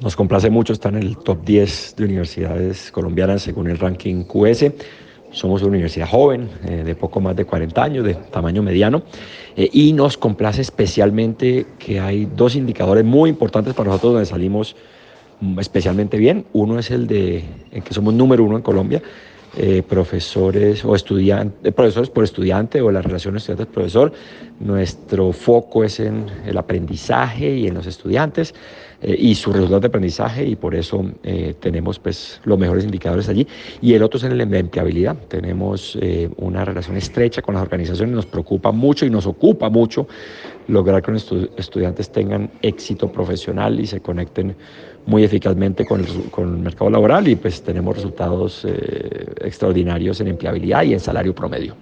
Nos complace mucho estar en el top 10 de universidades colombianas según el ranking QS. Somos una universidad joven, eh, de poco más de 40 años, de tamaño mediano, eh, y nos complace especialmente que hay dos indicadores muy importantes para nosotros donde salimos especialmente bien. Uno es el de que somos número uno en Colombia, eh, profesores o estudiantes, profesores por estudiante o la relación estudiante-profesor. Nuestro foco es en el aprendizaje y en los estudiantes. Eh, y su resultado de aprendizaje y por eso eh, tenemos pues los mejores indicadores allí. Y el otro es en la empleabilidad. Tenemos eh, una relación estrecha con las organizaciones, nos preocupa mucho y nos ocupa mucho lograr que nuestros estudiantes tengan éxito profesional y se conecten muy eficazmente con el, con el mercado laboral y pues tenemos resultados extraordinarios en empleabilidad y en salario promedio.